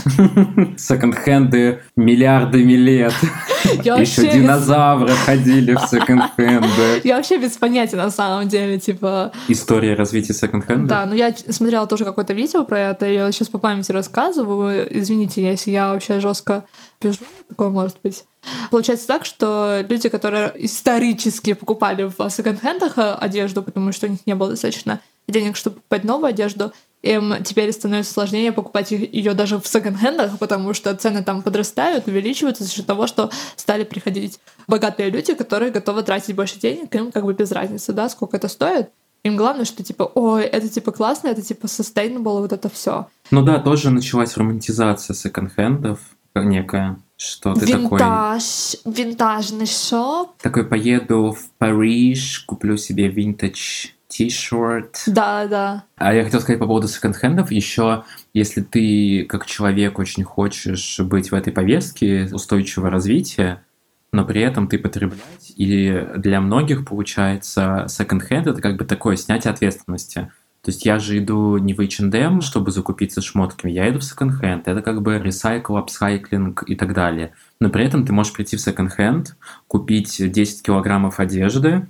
Секонд-хенды миллиардами лет. <laughs> Еще динозавры ходили в <laughs> секонд-хенды. Я вообще без понятия, на самом деле, типа... История развития секонд-хенда? Да, ну я смотрела тоже какое-то видео про это, я сейчас по памяти рассказываю. Извините, если я вообще жестко пишу, такое может быть. Получается так, что люди, которые исторически покупали в секонд-хендах э, одежду, потому что у них не было достаточно денег, чтобы покупать новую одежду, им теперь становится сложнее покупать ее даже в секонд-хендах, потому что цены там подрастают, увеличиваются за счет того, что стали приходить богатые люди, которые готовы тратить больше денег, им как бы без разницы, да, сколько это стоит. Им главное, что типа, ой, это типа классно, это типа sustainable, вот это все. Ну да, тоже началась романтизация секонд-хендов некая. Что ты Винтаж, такой... винтажный шоп. Такой поеду в Париж, куплю себе винтаж t-shirt. Да, да. А я хотел сказать по поводу секонд-хендов. Еще, если ты как человек очень хочешь быть в этой повестке устойчивого развития, но при этом ты потреблять, и для многих получается секонд-хенд это как бы такое снятие ответственности. То есть я же иду не в H&M, чтобы закупиться шмотками, я иду в секонд-хенд. Это как бы ресайкл, апсайклинг и так далее. Но при этом ты можешь прийти в секонд-хенд, купить 10 килограммов одежды,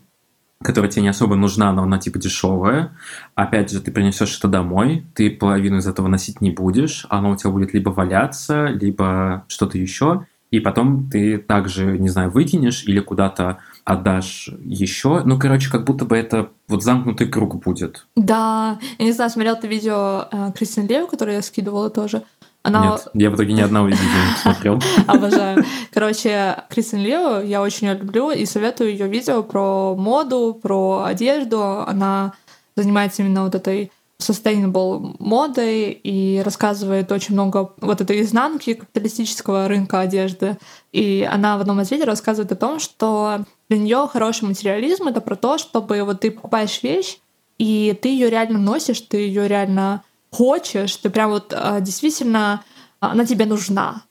которая тебе не особо нужна, но она типа дешевая. Опять же, ты принесешь это домой, ты половину из этого носить не будешь, оно у тебя будет либо валяться, либо что-то еще, и потом ты также, не знаю, выкинешь или куда-то отдашь еще. Ну, короче, как будто бы это вот замкнутый круг будет. Да, я не знаю, смотрел ты видео э, Кристин Лео, которое я скидывала тоже. Она... Нет, я в итоге ни одного видео не смотрел. <laughs> Обожаю. Короче, Кристин Лео, я очень ее люблю и советую ее видео про моду, про одежду. Она занимается именно вот этой sustainable модой и рассказывает очень много вот этой изнанки капиталистического рынка одежды. И она в одном из видео рассказывает о том, что для нее хороший материализм это про то, чтобы вот ты покупаешь вещь, и ты ее реально носишь, ты ее реально хочешь, ты прям вот а, действительно она тебе нужна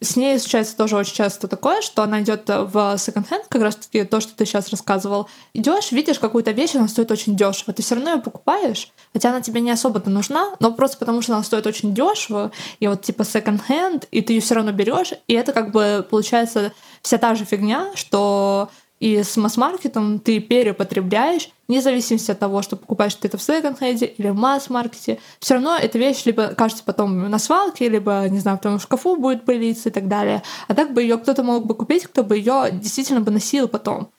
с ней случается тоже очень часто такое, что она идет в секонд-хенд, как раз таки то, что ты сейчас рассказывал. Идешь, видишь какую-то вещь, она стоит очень дешево. Ты все равно ее покупаешь, хотя она тебе не особо-то нужна, но просто потому что она стоит очень дешево, и вот типа секонд-хенд, и ты ее все равно берешь, и это как бы получается вся та же фигня, что и с масс-маркетом ты переупотребляешь, вне зависимости от того, что покупаешь ты это в секонд-хенде или в масс-маркете. Все равно эта вещь либо кажется потом на свалке, либо, не знаю, в том шкафу будет пылиться и так далее. А так бы ее кто-то мог бы купить, кто бы ее действительно бы носил потом.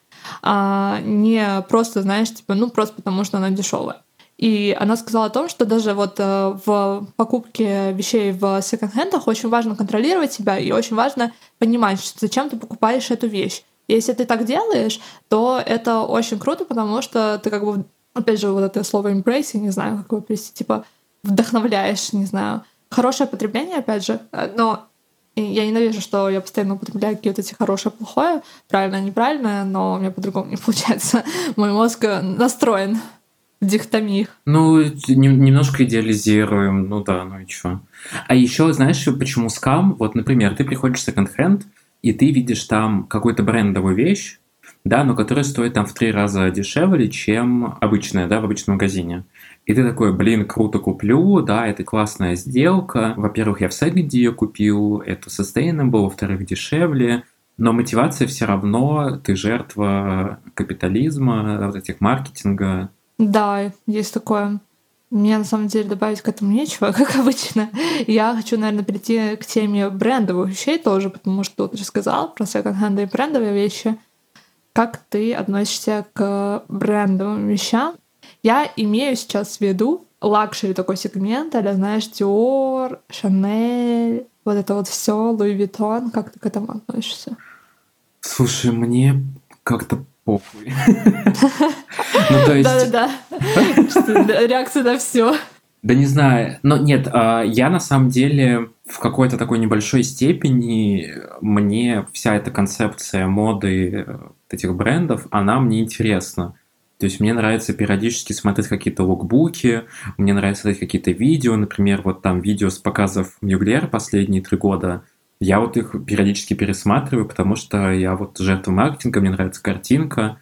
А не просто, знаешь, типа, ну просто потому что она дешевая. И она сказала о том, что даже вот э, в покупке вещей в секонд-хендах очень важно контролировать себя и очень важно понимать, что зачем ты покупаешь эту вещь. Если ты так делаешь, то это очень круто, потому что ты как бы, опять же, вот это слово embrace, не знаю, как его привести, типа вдохновляешь, не знаю. Хорошее потребление, опять же, но я ненавижу, что я постоянно употребляю какие-то эти хорошее, плохое, правильное, неправильное, но у меня по-другому не <laughs> получается. Мой мозг настроен в дихотомии. Ну, немножко идеализируем, ну да, ну и чё. А еще, знаешь, почему скам? Вот, например, ты приходишь в секонд-хенд, и ты видишь там какую-то брендовую вещь, да, но которая стоит там в три раза дешевле, чем обычная, да, в обычном магазине. И ты такой, блин, круто куплю, да, это классная сделка. Во-первых, я в секонде ее купил, это sustainable, во-вторых, дешевле. Но мотивация все равно, ты жертва капитализма, вот этих маркетинга. Да, есть такое. Мне на самом деле добавить к этому нечего, <laughs> как обычно. Я хочу, наверное, перейти к теме брендовых вещей тоже, потому что ты рассказал про секонд-хенды и брендовые вещи. Как ты относишься к брендовым вещам? Я имею сейчас в виду лакшери такой сегмент, а знаешь, Dior, Chanel, вот это вот все, Louis Vuitton. Как ты к этому относишься? Слушай, мне как-то похуй. Ну, то есть... Да-да-да. Реакция на все. Да не знаю. Но нет, а, я на самом деле в какой-то такой небольшой степени мне вся эта концепция моды э, этих брендов, она мне интересна. То есть мне нравится периодически смотреть какие-то лукбуки, мне нравится смотреть какие-то видео, например, вот там видео с показов Мюглер последние три года, я вот их периодически пересматриваю, потому что я вот жертва маркетинга, мне нравится картинка,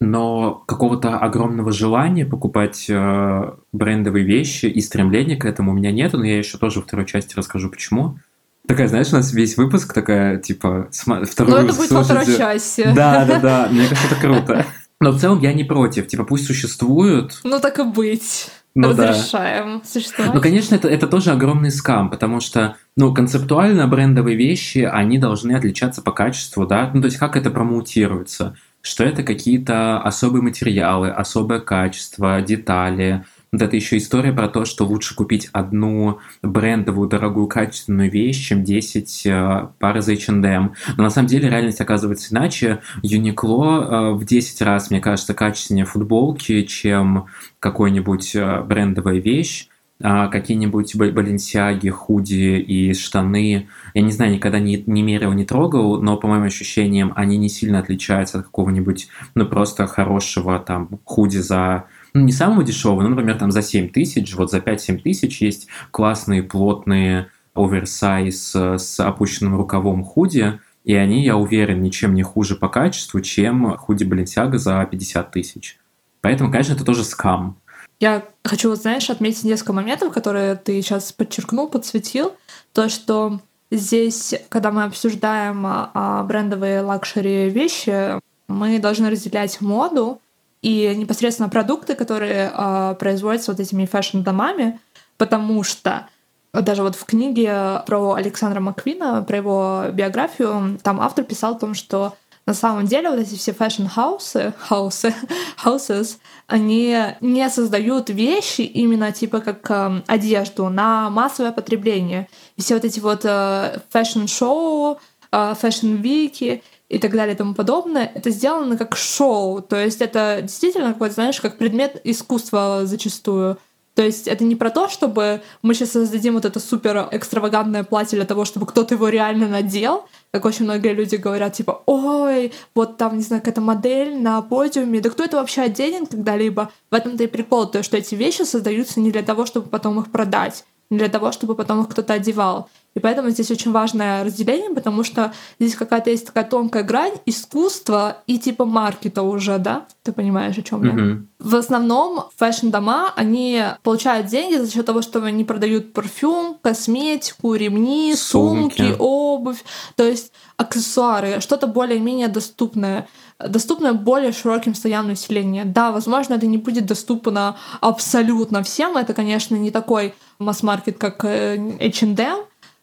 но какого-то огромного желания покупать э, брендовые вещи и стремления к этому у меня нету, но я еще тоже во второй части расскажу, почему. Такая, знаешь, у нас весь выпуск такая, типа, второй Ну, это будет во второй части. Да, да, да, мне кажется, это круто. Но в целом я не против, типа, пусть существуют. Ну, так и быть ну, разрешаем да. существовать. Ну, конечно, это, это тоже огромный скам, потому что, ну, концептуально брендовые вещи, они должны отличаться по качеству, да, ну, то есть как это промоутируется, что это какие-то особые материалы, особое качество, детали, вот это еще история про то, что лучше купить одну брендовую, дорогую, качественную вещь, чем 10 э, пар из H&M. Но на самом деле реальность оказывается иначе. Uniqlo э, в 10 раз, мне кажется, качественнее футболки, чем какой-нибудь э, брендовая вещь а какие-нибудь баленсиаги, худи и штаны. Я не знаю, никогда не, не мерил, не трогал, но по моим ощущениям они не сильно отличаются от какого-нибудь, ну, просто хорошего там худи за ну, не самого дешевого, но, например, там за 7 тысяч, вот за 5-7 тысяч есть классные, плотные, оверсайз э, с опущенным рукавом худи, и они, я уверен, ничем не хуже по качеству, чем худи Баленсиага за 50 тысяч. Поэтому, конечно, это тоже скам. Я хочу, знаешь, отметить несколько моментов, которые ты сейчас подчеркнул, подсветил. То, что здесь, когда мы обсуждаем а, брендовые лакшери вещи, мы должны разделять моду и непосредственно продукты, которые э, производятся вот этими fashion-домами, потому что даже вот в книге про Александра Маквина, про его биографию, там автор писал о том, что на самом деле вот эти все fashion house ы, house ы, <laughs> houses, они не создают вещи именно типа как э, одежду на массовое потребление. И все вот эти вот э, fashion-шоу, э, fashion week и и так далее и тому подобное, это сделано как шоу. То есть это действительно какой-то, знаешь, как предмет искусства зачастую. То есть это не про то, чтобы мы сейчас создадим вот это супер экстравагантное платье для того, чтобы кто-то его реально надел, как очень многие люди говорят, типа, ой, вот там, не знаю, какая-то модель на подиуме, да кто это вообще оденет когда-либо? В этом-то и прикол, то, что эти вещи создаются не для того, чтобы потом их продать, не для того, чтобы потом их кто-то одевал. И поэтому здесь очень важное разделение, потому что здесь какая-то есть такая тонкая грань искусства и типа маркета уже, да? Ты понимаешь, о чем я? В основном fashion-дома, они получают деньги за счет того, что они продают парфюм, косметику, ремни, Сумки. сумки, обувь, то есть аксессуары, что-то более-менее доступное доступное более широким слоям населения. Да, возможно, это не будет доступно абсолютно всем. Это, конечно, не такой масс-маркет, как H&M,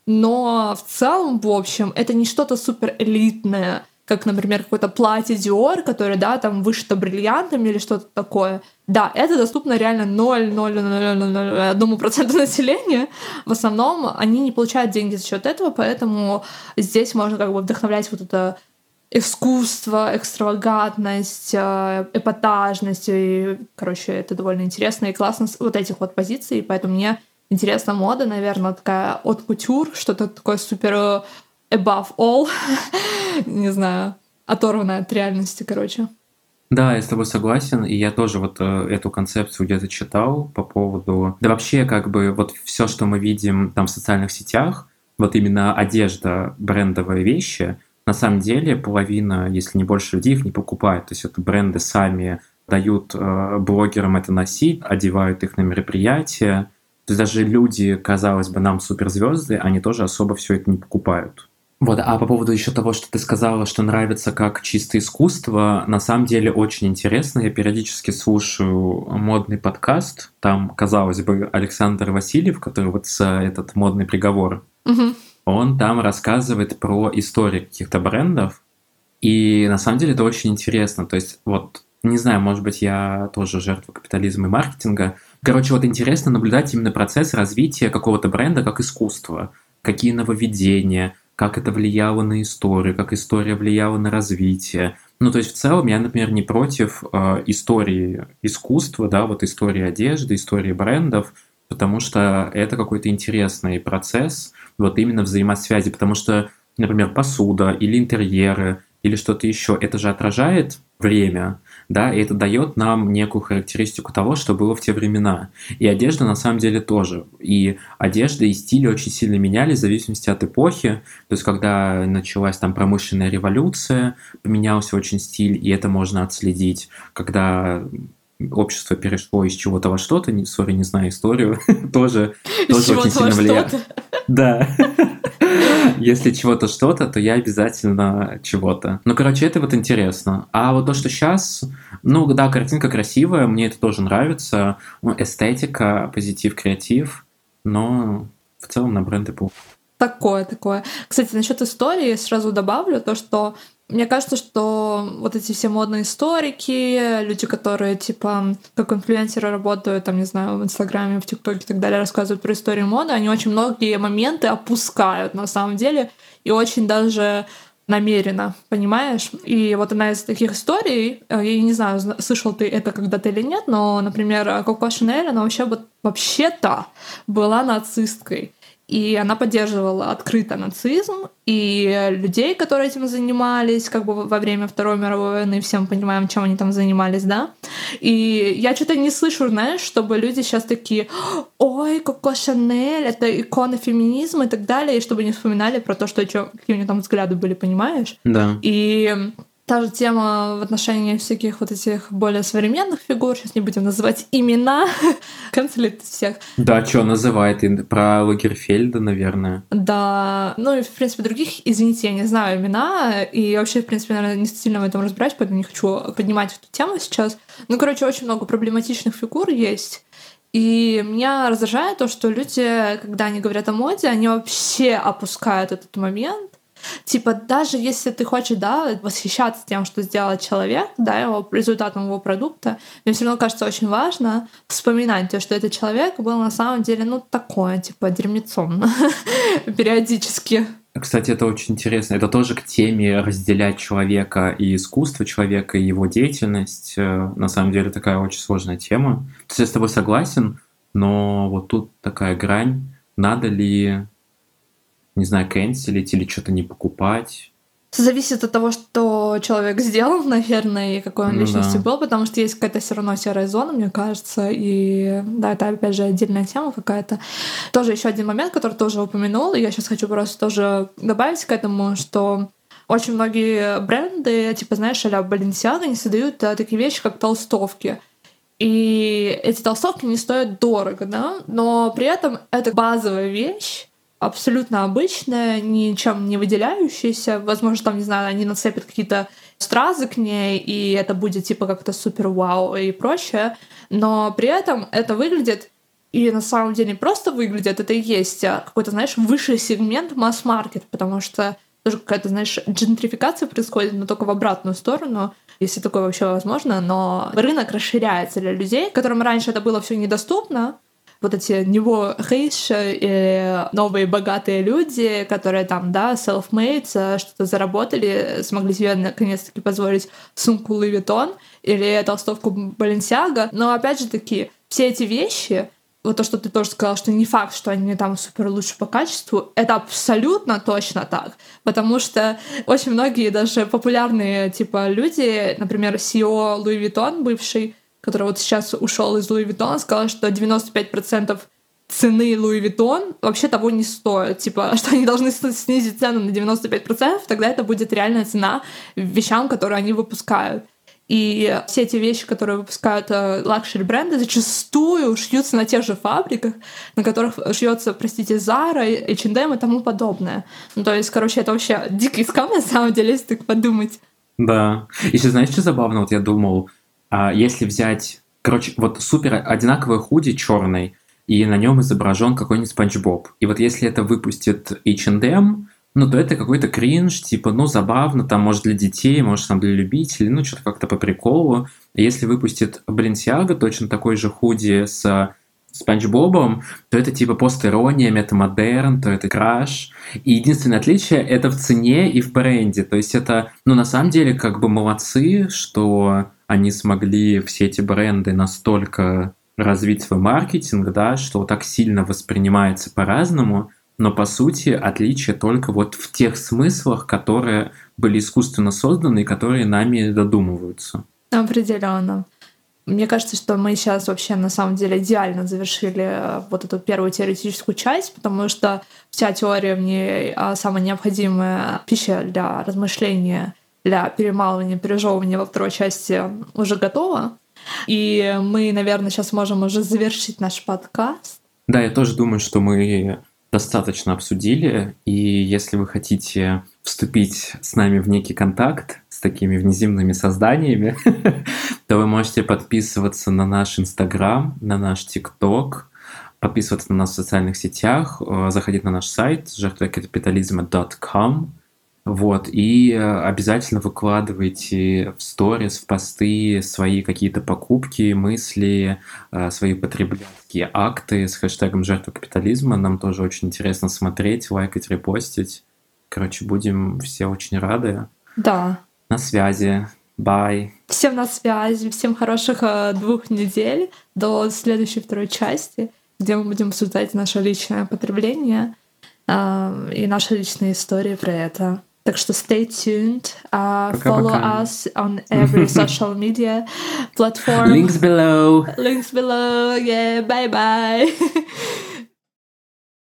но в целом, в общем, это не что-то супер элитное, как, например, какое-то платье Dior, которое, да, там вышито бриллиантами или что-то такое. Да, это доступно реально 0,00001% населения. В основном они не получают деньги за счет этого, поэтому здесь можно как бы вдохновлять вот это искусство, экстравагантность, эпатажность. И, короче, это довольно интересно и классно вот этих вот позиций. Поэтому мне интересна мода, наверное, такая от кутюр, что-то такое супер э, above all, <laughs> не знаю, оторванное от реальности, короче. Да, я с тобой согласен, и я тоже вот э, эту концепцию где-то читал по поводу... Да вообще, как бы, вот все, что мы видим там в социальных сетях, вот именно одежда, брендовые вещи, на самом деле половина, если не больше людей их не покупает. То есть это бренды сами дают э, блогерам это носить, одевают их на мероприятия. То есть даже люди, казалось бы, нам суперзвезды, они тоже особо все это не покупают. Вот, а по поводу еще того, что ты сказала, что нравится как чистое искусство, на самом деле очень интересно. Я периодически слушаю модный подкаст. Там, казалось бы, Александр Васильев, который вот с этот модный приговор, Мгм. он там рассказывает про истории каких-то брендов. И на самом деле это очень интересно. То есть, вот, не знаю, может быть, я тоже жертва капитализма и маркетинга. Короче, вот интересно наблюдать именно процесс развития какого-то бренда как искусство. Какие нововведения, как это влияло на историю, как история влияла на развитие. Ну, то есть в целом я, например, не против э, истории искусства, да, вот истории одежды, истории брендов, потому что это какой-то интересный процесс, вот именно взаимосвязи, потому что, например, посуда или интерьеры или что-то еще, это же отражает время, да, и это дает нам некую характеристику того, что было в те времена. И одежда на самом деле тоже. И одежда и стили очень сильно менялись в зависимости от эпохи. То есть, когда началась там промышленная революция, поменялся очень стиль, и это можно отследить. Когда общество перешло из чего-то во что-то, не, сори, не знаю историю, <laughs> тоже, тоже очень сильно влияет. Да. <laughs> <laughs> Если чего-то что-то, то я обязательно чего-то. Ну, короче, это вот интересно. А вот то, что сейчас, ну, да, картинка красивая, мне это тоже нравится. Ну, эстетика, позитив, креатив, но в целом на бренды похуй. Такое, такое. Кстати, насчет истории сразу добавлю то, что мне кажется, что вот эти все модные историки, люди, которые типа как инфлюенсеры работают, там, не знаю, в Инстаграме, в ТикТоке и так далее, рассказывают про историю моды, они очень многие моменты опускают на самом деле и очень даже намеренно, понимаешь? И вот одна из таких историй, э, я не знаю, зна- слышал ты это когда-то или нет, но, например, Коко Шанель, она вообще вот вообще-то была нацисткой. И она поддерживала открыто нацизм, и людей, которые этим занимались, как бы во время Второй мировой войны, все мы понимаем, чем они там занимались, да? И я что-то не слышу, знаешь, чтобы люди сейчас такие, ой, Коко Шанель, это икона феминизма и так далее, и чтобы не вспоминали про то, что чё- какие у нее там взгляды были, понимаешь? Да. И Та же тема в отношении всяких вот этих более современных фигур, сейчас не будем называть имена, <laughs> канцелит всех. Да, что называет? Про Лагерфельда, наверное. Да, ну и, в принципе, других, извините, я не знаю имена, и вообще, в принципе, наверное, не сильно в этом разбираюсь, поэтому не хочу поднимать эту тему сейчас. Ну, короче, очень много проблематичных фигур есть, и меня раздражает то, что люди, когда они говорят о моде, они вообще опускают этот момент, Типа, даже если ты хочешь, да, восхищаться тем, что сделал человек, да, его результатом его продукта, мне все равно кажется очень важно вспоминать то, что этот человек был на самом деле, ну, такое, типа, дерьмецом <laughs> периодически. Кстати, это очень интересно. Это тоже к теме разделять человека и искусство человека, и его деятельность. Э, на самом деле такая очень сложная тема. То есть я с тобой согласен, но вот тут такая грань. Надо ли не знаю, канцелить или что-то не покупать. Зависит от того, что человек сделал, <laughs> наверное, и какой он ну, личностью да. был, потому что есть какая-то все равно серая зона, мне кажется, и да, это опять же отдельная тема какая-то. Тоже еще один момент, который тоже упомянул, и я сейчас хочу просто тоже добавить к этому, что очень многие бренды, типа, знаешь, а-ля Balenciaga, они создают да, такие вещи, как толстовки. И эти толстовки не стоят дорого, да, но при этом это базовая вещь, абсолютно обычная, ничем не выделяющаяся. Возможно, там, не знаю, они нацепят какие-то стразы к ней, и это будет типа как-то супер вау и прочее. Но при этом это выглядит и на самом деле не просто выглядит, это и есть а, какой-то, знаешь, высший сегмент масс-маркет, потому что тоже какая-то, знаешь, джентрификация происходит, но только в обратную сторону, если такое вообще возможно, но рынок расширяется для людей, которым раньше это было все недоступно, вот эти него хейш и новые богатые люди, которые там, да, self-made, э, что-то заработали, смогли себе наконец-таки позволить сумку Louis Vuitton или толстовку Balenciaga. Но опять же таки, все эти вещи, вот то, что ты тоже сказал, что не факт, что они там супер лучше по качеству, это абсолютно точно так. Потому что очень многие даже популярные типа люди, например, CEO Louis Vuitton бывший, который вот сейчас ушел из Louis Vuitton, сказал, что 95% цены Louis Vuitton вообще того не стоит. Типа, <laughs> что они должны снизить цену на 95%, тогда это будет реальная цена вещам, которые они выпускают. И все эти вещи, которые выпускают лакшери бренды, зачастую шьются на тех же фабриках, на которых шьется, простите, Zara, H&M и тому подобное. Ну, то есть, короче, это вообще дикий скам, на самом деле, если так подумать. Да. Еще знаешь, что забавно? Вот я думал, а если взять, короче, вот супер одинаковый худи черный, и на нем изображен какой-нибудь Спанч Боб. И вот если это выпустит H&M, ну, то это какой-то кринж, типа, ну, забавно, там, может, для детей, может, там, для любителей, ну, что-то как-то по приколу. Если выпустит Balenciaga точно такой же худи с Спанч Бобом, то это типа постирония, метамодерн, то это краш. И единственное отличие это в цене и в бренде. То есть это, ну, на самом деле, как бы молодцы, что они смогли все эти бренды настолько развить свой маркетинг, да, что так сильно воспринимается по-разному, но по сути отличие только вот в тех смыслах, которые были искусственно созданы и которые нами додумываются. Определенно. Мне кажется, что мы сейчас вообще на самом деле идеально завершили э, вот эту первую теоретическую часть, потому что вся теория в ней а, самая необходимая пища для размышления для перемалывания, пережевывания во второй части уже готова. И мы, наверное, сейчас можем уже завершить наш подкаст. Да, я тоже думаю, что мы достаточно обсудили, и если вы хотите вступить с нами в некий контакт с такими внеземными созданиями, <laughs> то вы можете подписываться на наш Инстаграм, на наш ТикТок, подписываться на нас в социальных сетях, э, заходить на наш сайт жертвакапитализма.com, вот, и э, обязательно выкладывайте в сторис, в посты свои какие-то покупки, мысли, э, свои потребительские акты с хэштегом «Жертва капитализма». Нам тоже очень интересно смотреть, лайкать, репостить. Короче, будем все очень рады. Да. На связи. Бай. Всем на связи, всем хороших э, двух недель до следующей второй части, где мы будем обсуждать наше личное потребление и наши личные истории про это. Так что stay tuned. Uh, follow us on every <laughs> social media platform. Links below. Links below. Yeah. Bye bye. <laughs>